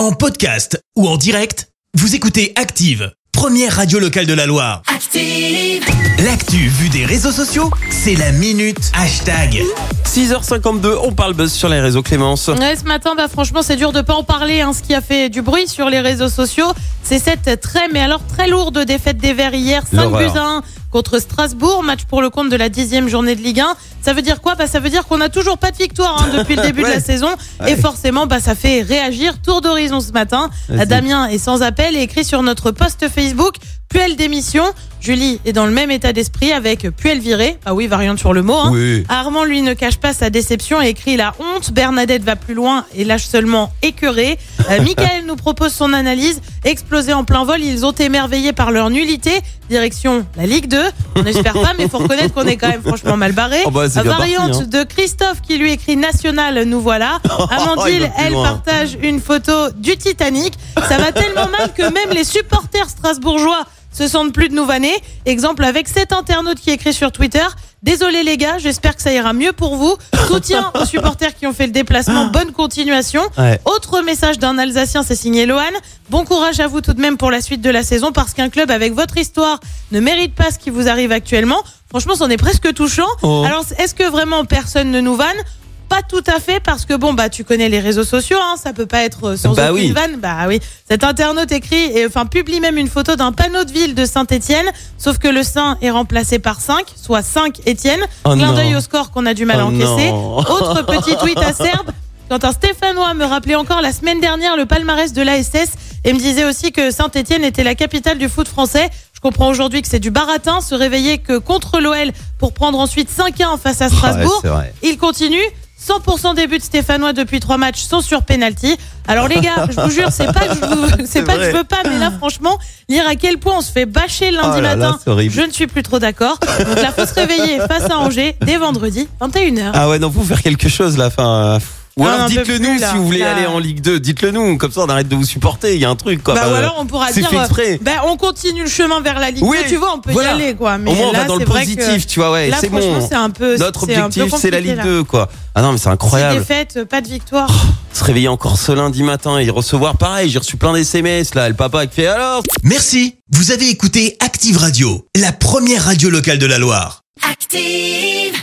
En podcast ou en direct, vous écoutez Active, première radio locale de la Loire. Active. L'actu vue des réseaux sociaux, c'est la minute hashtag. 6h52, on parle buzz sur les réseaux Clémence. Ouais, ce matin, bah, franchement, c'est dur de pas en parler. Hein. Ce qui a fait du bruit sur les réseaux sociaux, c'est cette très, mais alors très lourde défaite des Verts hier, 5 L'horreur. buts à 1 contre Strasbourg, match pour le compte de la dixième journée de Ligue 1. Ça veut dire quoi? Bah, Ça veut dire qu'on n'a toujours pas de victoire hein, depuis le début de la saison. Ouais. Et forcément, bah, ça fait réagir. Tour d'horizon ce matin. Damien est sans appel et écrit sur notre post Facebook Puel démission. Julie est dans le même état d'esprit avec Puel viré. Ah oui, variante sur le mot. Hein. Oui. Armand, lui, ne cache pas sa déception et écrit la honte. Bernadette va plus loin et lâche seulement écœuré. Euh, Michael nous propose son analyse. Explosé en plein vol, ils ont émerveillé par leur nullité. Direction la Ligue 2. On n'espère pas, mais faut reconnaître qu'on est quand même franchement mal barré. Oh bah, bien Variante parti, hein. de Christophe qui lui écrit National, nous voilà. il Amandine, elle loin. partage une photo du Titanic. Ça va tellement mal que même les supporters strasbourgeois se sentent plus de nous vanner. Exemple avec cet internaute qui écrit sur Twitter. Désolé les gars, j'espère que ça ira mieux pour vous. Soutien aux supporters qui ont fait le déplacement. Bonne continuation. Ouais. Autre message d'un Alsacien, c'est signé Lohan. Bon courage à vous tout de même pour la suite de la saison parce qu'un club avec votre histoire ne mérite pas ce qui vous arrive actuellement. Franchement, c'en est presque touchant. Oh. Alors, est-ce que vraiment personne ne nous vanne pas tout à fait parce que bon bah tu connais les réseaux sociaux hein, ça peut pas être sans Bah aucune oui. vanne bah oui cet internaute écrit et enfin publie même une photo d'un panneau de ville de Saint-Étienne sauf que le Saint est remplacé par 5 soit 5 Étienne Oh clin d'œil au score qu'on a du mal à Oh encaisser non. autre petit tweet acerbe quand un Stéphanois me rappelait encore la semaine dernière le palmarès de l'ASS et me disait aussi que Saint-Etienne était la capitale du foot français. Je comprends aujourd'hui que c'est du baratin, se réveiller que contre l'OL pour prendre ensuite 5-1 face à Strasbourg. Ouais, c'est vrai. Il continue. 100% des buts stéphanois depuis trois matchs sont sur penalty. Alors les gars, je vous jure, c'est pas que je vous- c'est C'est pas que je vrai. veux pas, mais là franchement, lire à quel point on se fait bâcher le lundi Oh là matin, c'est horrible. je ne suis plus trop d'accord. Donc là, faut se réveiller face à Angers dès vendredi 21h. Ah ouais, non, vous faire quelque chose là. Enfin. Euh, Ou Ah, alors dites-le nous là. si vous voulez Là. aller en Ligue 2, dites-le nous, comme ça on arrête de vous supporter, il y a un truc quoi. Bah, Bah, ou euh, alors on pourra c'est dire, fait exprès. bah, on continue le chemin vers la Ligue Oui, 2, tu vois, on peut voilà. y aller quoi. Mais Au moins on là, va dans le c'est vrai que positif, tu vois, ouais, c'est franchement, bon. c'est un peu. Notre objectif c'est la Ligue là. 2 quoi. Ah non mais c'est incroyable. défaites, pas de victoire. Se réveiller encore ce lundi matin et recevoir pareil, j'ai reçu plein d'SMS là, le papa qui fait alors Merci, vous avez écouté Active Radio, la première radio locale de la Loire. Active.